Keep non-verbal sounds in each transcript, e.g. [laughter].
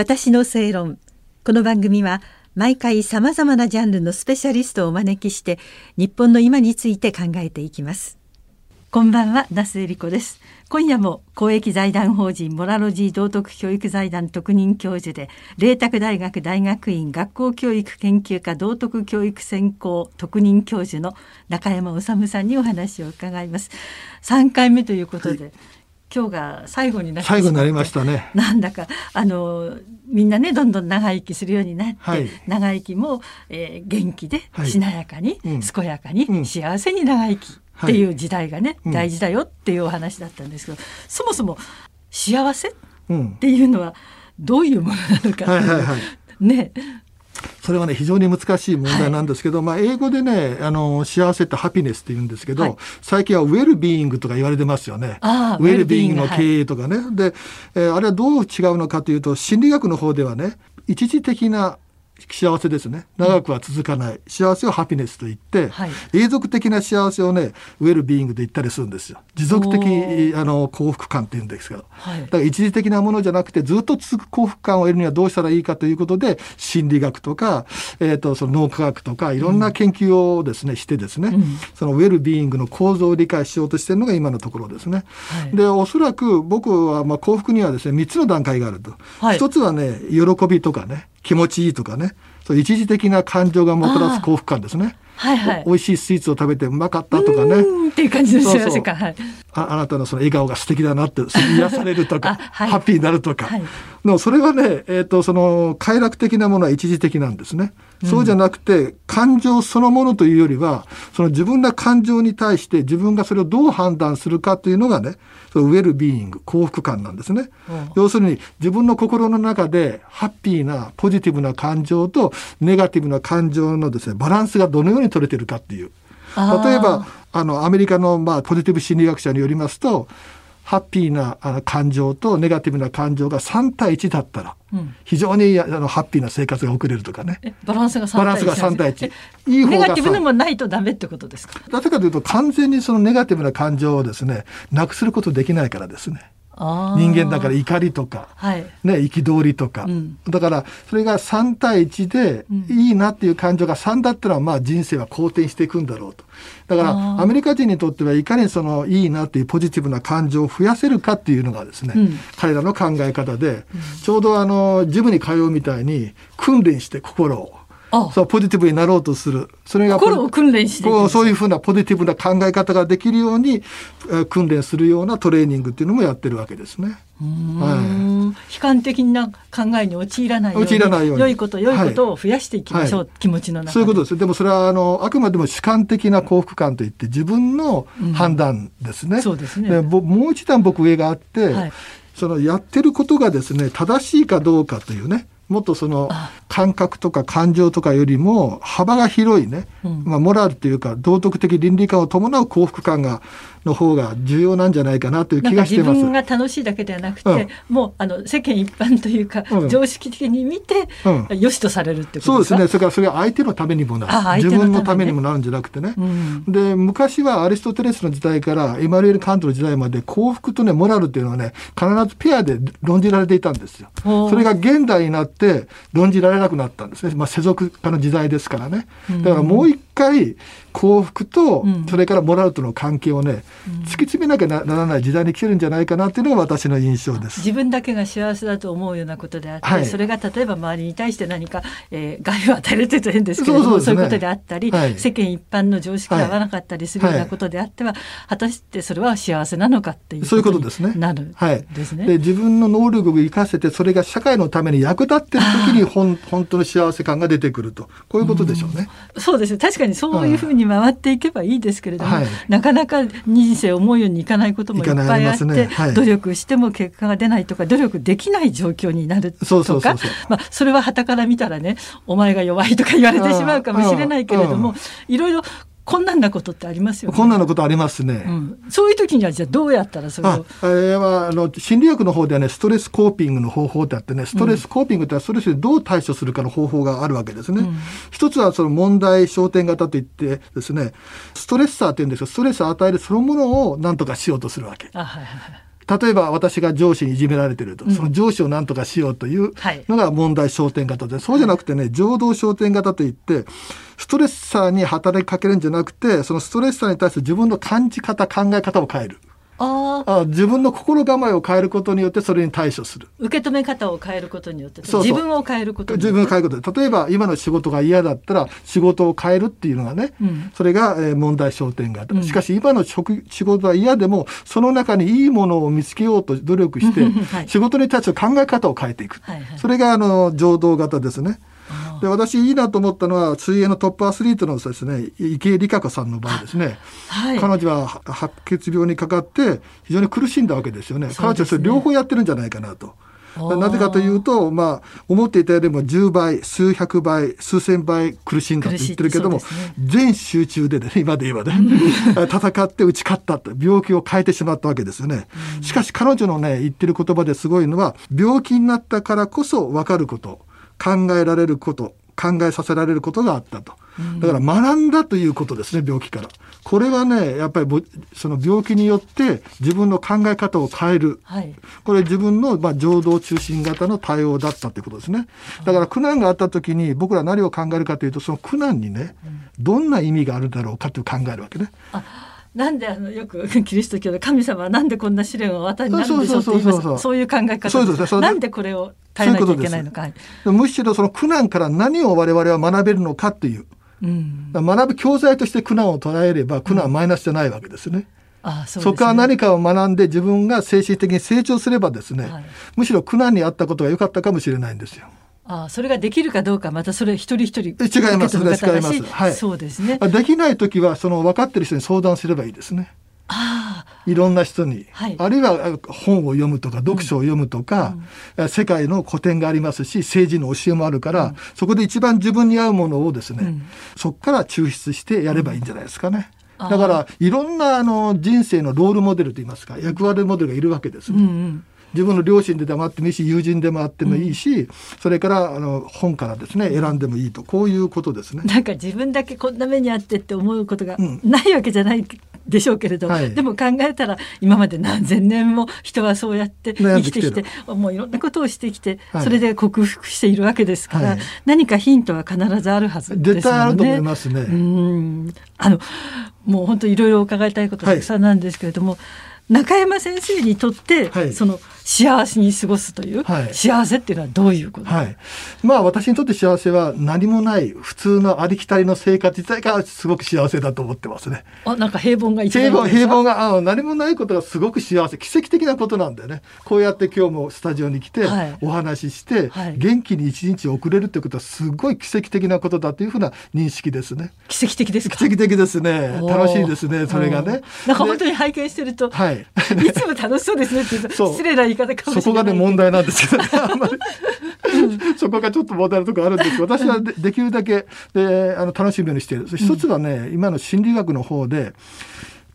私の正論。この番組は毎回さまざまなジャンルのスペシャリストをお招きして日本の今について考えていきます。こんばんは那須恵理子です。今夜も公益財団法人モラロジー道徳教育財団特任教授で麗澤大学大学院学校教育研究科道徳教育専攻特任教授の中山治さんにお話を伺います。3回目ということで、はい。今日が最後にな最後になりましたね。なんだかあのみんなねどんどん長生きするようになって、はい、長生きも、えー、元気で、しなやかに、うん、健やかに、うん、幸せに長生きっていう時代がね、はい、大事だよっていうお話だったんですけど、そもそも幸せっていうのはどういうものなのか、はいはいはい、[laughs] ねそれはね非常に難しい問題なんですけど、はい、まあ、英語でねあの幸せってハピネスって言うんですけど、はい、最近はウェルビーイングとか言われてますよね。ウェルビーイングの経営とかね。はい、で、えー、あれはどう違うのかというと心理学の方ではね一時的な幸せですね。長くは続かない、幸せをハピネスと言って、はい、永続的な幸せをねウェルビーイングで言ったりするんですよ。持続的あの幸福感っていうんですけど、はい、だから一時的なものじゃなくてずっと続く幸福感を得るにはどうしたらいいかということで心理学とか、えーと、その脳科学とかいろんな研究をですね、うん、してですね、うん、そのウェルビーイングの構造を理解しようとしているのが今のところですね。はい、でおそらく僕はまあ幸福にはですね3つの段階があると。一つはね喜びとかね気持ちいいとかねそう一時的な感情がもたらす幸福感ですね。はいはい、美味しいスイーツを食べてうまかったとかね。っていう感じの幸せ感。はい、ああなたのその笑顔が素敵だなって癒されるとか、[laughs] はい、ハッピーになるとか。はい、のそれはね、えっ、ー、とその快楽的なものは一時的なんですね。そうじゃなくて感情そのものというよりはその自分の感情に対して自分がそれをどう判断するかというのがねそのウェルビーイング幸福感なんですね、うん、要するに自分の心の中でハッピーなポジティブな感情とネガティブな感情のですねバランスがどのように取れてるかっていう例えばあのアメリカのまあポジティブ心理学者によりますとハッピーな感情とネガティブな感情が3対1だったら、非常にあのハッピーな生活が送れるとかね。バランスが3対1。バランスが3対1。いいネガティブでもないとダメってことですか？なぜかというと完全にそのネガティブな感情をですね、なくすることできないからですね。人間だから怒りとか、はい、ね、憤りとか、うん、だからそれが3対1でいいなっていう感情が3だったらまあ人生は好転していくんだろうと。だからアメリカ人にとってはいかにそのいいなっていうポジティブな感情を増やせるかっていうのがですね、うん、彼らの考え方で、うん、ちょうどあのジムに通うみたいに訓練して心をそうポジティブになろうとする。それが心を訓練してこうそういうふうなポジティブな考え方ができるように、えー、訓練するようなトレーニングっていうのもやってるわけですね。はい、悲観的な考えに陥らないように陥らないように。良いこと良いことを増やしていきましょう、はい、気持ちの中そういうことですでもそれはあのあくまでも主観的な幸福感といって自分の判断ですね。うん、そうですね。でもう一段僕上があって、はい、そのやってることがですね正しいかどうかというねもっとその感覚とか感情とかよりも幅が広いね、うん、まあ、モラルというか道徳的倫理観を伴う幸福感がの方が重要なんじゃないかなという気がしてます。自分が楽しいだけではなくて、うん、もうあの世間一般というか、うん、常識的に見て、うん、良しとされるってことそうですね。それからそれは相手のためにもなる。自分のためにもなるんじゃなくてね。で昔はアリストテレスの時代からエマリエル・カントの時代まで幸福とねモラルっていうのはね必ずペアで論じられていたんですよ。それが現代になって論じられなくなったんですね。まあ世俗化の時代ですからね。だからもう一回幸福とそれからモラルとの関係をね、突き詰めなきゃならない時代に来てるんじゃないかなっていうのが私の印象です。自分だけが幸せだと思うようなことであって、はい、それが例えば周りに対して何か、えー、害を与えるというと変ですけれどもそう、ね,、いうことであったり、はい、世間一般の常識が合わなかったりするようなことであっては、はい、果たしてそれは幸せなのかっていうそういうことですね。なるはい、ですね。で自分の能力を生かせてそれが社会のために役立ってる時に本 [laughs] 本当の幸せ感が出てくると。こういうことでしょうね。うそうです確かにそういうふうに回っていけばいいですけれども、はい、なかなか人生思うようにいかないこともいっぱいあって、ね。はい、努力しても結果が出ないとか努力できない状況になるとかまあそれは傍から見たらねお前が弱いとか言われてしまうかもしれないけれどもいろいろ困難なことってありますよね。困難なことありますね。うん、そういう時にはじゃあどうやったらそれを。あ、えー、あの心理学の方ではねストレスコーピングの方法ってあってねストレスコーピングってストレスでどう対処するかの方法があるわけですね。うん、一つはその問題焦点型といってですねストレッサーって言うんですがストレスを与えるそのものを何とかしようとするわけ。あはいはい例えば私が上司にいじめられてると、その上司を何とかしようというのが問題焦点型で、そうじゃなくてね、情動焦点型といって、ストレッサーに働きかけるんじゃなくて、そのストレッサーに対する自分の感じ方、考え方を変える。あ自分の心構えを変えることによってそれに対処する。受け止め方を変えることによって自分を変えること自分を変えること。例えば今の仕事が嫌だったら仕事を変えるっていうのがね、うん、それが問題焦点がある、うん、しかし今の職仕事は嫌でもその中にいいものを見つけようと努力して、[laughs] はい、仕事に対する考え方を変えていく、はいはい、それがあの情動型ですね。で私いいなと思ったのは水泳のトップアスリートのですね池江璃花子さんの場合ですね、はい、彼女は白血病にかかって非常に苦しんだわけですよね、ね、彼女はそれ両方やってるんじゃないかなと。なぜかというと、まあ、思っていたよりも10倍、数百倍、数千倍苦しんだと言ってるけども、ね、全集中でね、[laughs] 今で言えばね、戦って打ち勝ったと、病気を変えてしまったわけですよね。しかし彼女のね、言ってる言葉ですごいのは、病気になったからこそ分かること。考えられること考えさせられることがあったと。だから学んだということですね、病気から。これはね、やっぱりその病気によって自分の考え方を変える。はい、これ自分の、まあ、情動中心型の対応だったということですね。だから苦難があった時に僕ら何を考えるかというと、その苦難にね、どんな意味があるだろうかと考えるわけね。なんであのよく [laughs] キリスト教で神様はなんでこんな試練を渡りになるんでしょうって言いますそういう考え方そうですねなんでこれを耐えなきゃいけないのか。むしろその苦難から何を我々は学べるのかっていう、うん、学ぶ教材として苦難を捉えれば苦難はマイナスじゃないわけですね。うん。ああそ、ね、そこから何かを学んで自分が精神的に成長すればですね、はい、むしろ苦難にあったことが良かったかもしれないんですよ。あそれができるかどうかまたそれ一人一人違います。違います、はい、そうですね。できない時はその分かってる人に相談すればいいですね。あいろんな人に、はい、あるいは本を読むとか読書を読むとか、うん、世界の古典がありますし政治の教えもあるから、うん、そこで一番自分に合うものをですね、うん、そこから抽出してやればいいんじゃないですかね。だからいろんなあの人生のロールモデルといいますか役割モデルがいるわけですね。うんうん。自分の両親でもあってもいいし友人でもあってもいいし、うん、それからあの本からですね選んでもいいと。こういうことですね。なんか自分だけこんな目にあってって思うことがないわけじゃないでしょうけれど、はい、でも考えたら今まで何千年も人はそうやって生きてきてもういろんなことをしてきて、はい、それで克服しているわけですから、はい、何かヒントは必ずあるはずですよね。絶対あると思いますね。うん。あのもう本当いろいろ伺いたいことたくさんなんですけれども、中山先生にとって、その幸せに過ごすという、はい、幸せっていうのはどういうこと、はい、まあ私にとって幸せは何もない普通のありきたりの生活自体がすごく幸せだと思ってますね。あなんか平凡が一番平凡平凡があ何もないことがすごく幸せ奇跡的なことなんだよね。こうやって今日もスタジオに来て、お話しして、はい、元気に一日送れるってことはすごい奇跡的なことだというふうな認識ですね。奇跡的です奇跡的ですね。楽しいですねそれがね。なんか本当に拝見してると、はい、[laughs] いつも楽しそうですねって失礼な言い方かもしれない。そこがね問題なんですけどねあんまり [laughs] そこがちょっと問題のところあるんですけど私はでできるだけであの楽しみにしている一つはね今の心理学の方で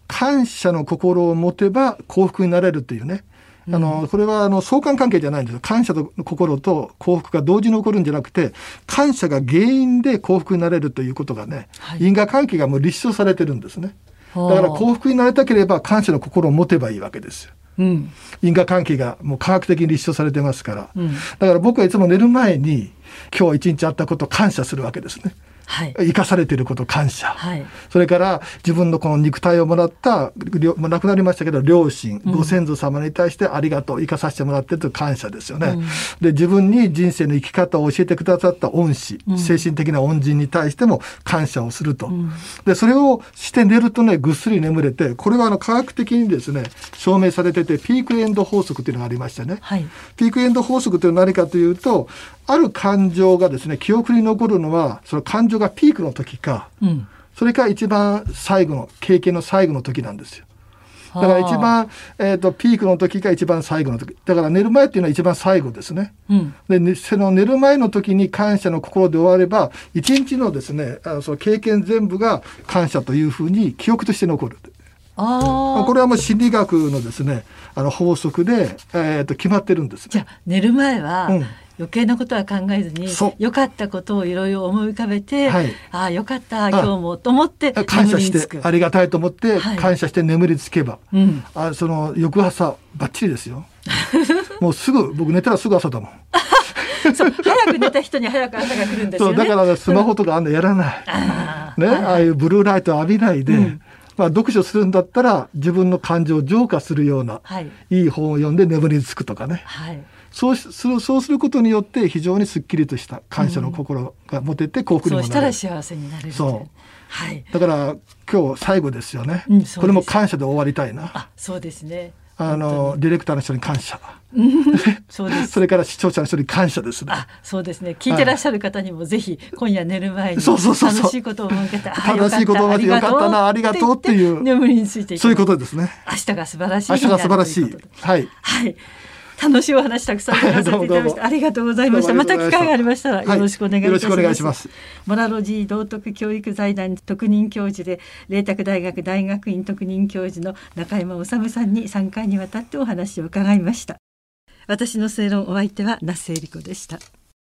感謝の心を持てば幸福になれるというねあの、これはあの相関関係じゃないんですよ。感謝と心と幸福が同時に起こるんじゃなくて、感謝が原因で幸福になれるということがね、はい、因果関係がもう立証されてるんですね。だから幸福になりたければ感謝の心を持てばいいわけですよ。うん、因果関係がもう科学的に立証されてますから、うん、だから僕はいつも寝る前に今日一日あったことを感謝するわけですね。はい、生かされていること感謝、はい、それから自分のこの肉体をもらった亡くなりましたけど両親、うん、ご先祖様に対してありがとう生かさせてもらってという感謝ですよね、うん、で自分に人生の生き方を教えてくださった恩師、うん、精神的な恩人に対しても感謝をすると、でそれをして寝るとねぐっすり眠れてこれはあの科学的にですね証明されててピークエンド法則というのがありましてね、はい、ピークエンド法則というのは何かというとある感情がですね記憶に残るのはその感情がピークの時か、うん、それか一番最後の経験の最後の時なんですよ。だから一番、えーと、ピークの時が一番最後の時。だから寝る前っていうのは一番最後ですね。うん、でその寝る前の時に感謝の心で終われば一日のですねあのその経験全部が感謝というふうに記憶として残る。あこれはもう心理学のですねあの法則で、えー、と決まってるんです、ね、じゃあ寝る前は、うん余計なことは考えずに良かったことをいろいろ思い浮かべて、はい、ああよかった今日もと思って感謝してありがたいと思って感謝して眠りつけば、はい、あその翌朝ばっちりですよ。[laughs] もうすぐ僕寝たらすぐ朝だもん。[laughs] そう早く寝た人に早く朝が来るんですよ、ね、だから、ね、スマホとかあんなやらない、ね、ああいうブルーライト浴びないで、うん、まあ、読書するんだったら自分の感情を浄化するような、はい、いい本を読んで眠りにつくとかね、はい、そうするそうすることによって非常にすっきりとした感謝の心が持てて幸福にもなる、うん、そうしたら幸せになれるそう、はい、だから今日最後ですよね、うん、これも感謝で終わりたいな。あそうですね。あのディレクターの人に感謝。[laughs] そうです。それから視聴者の人に感謝ですね。あそうですね。聞いてらっしゃる方にもぜひ今夜寝る前に楽しいことを向けて楽しいことを思ってよかったなありがとうっていう。眠りについて。そういうことですね。明日が素晴らしい明日が素晴らしい。はい、はい楽しいお話たくさん聞かせていただきました。ありがとうございました。また機会がありましたらよろしくお願いいたします。はい、しますモラロジー道徳教育財団特任教授で麗澤大学大学院特任教授の中山治さんに3回にわたってお話を伺いました。私の正論お相手は那須恵理子でした。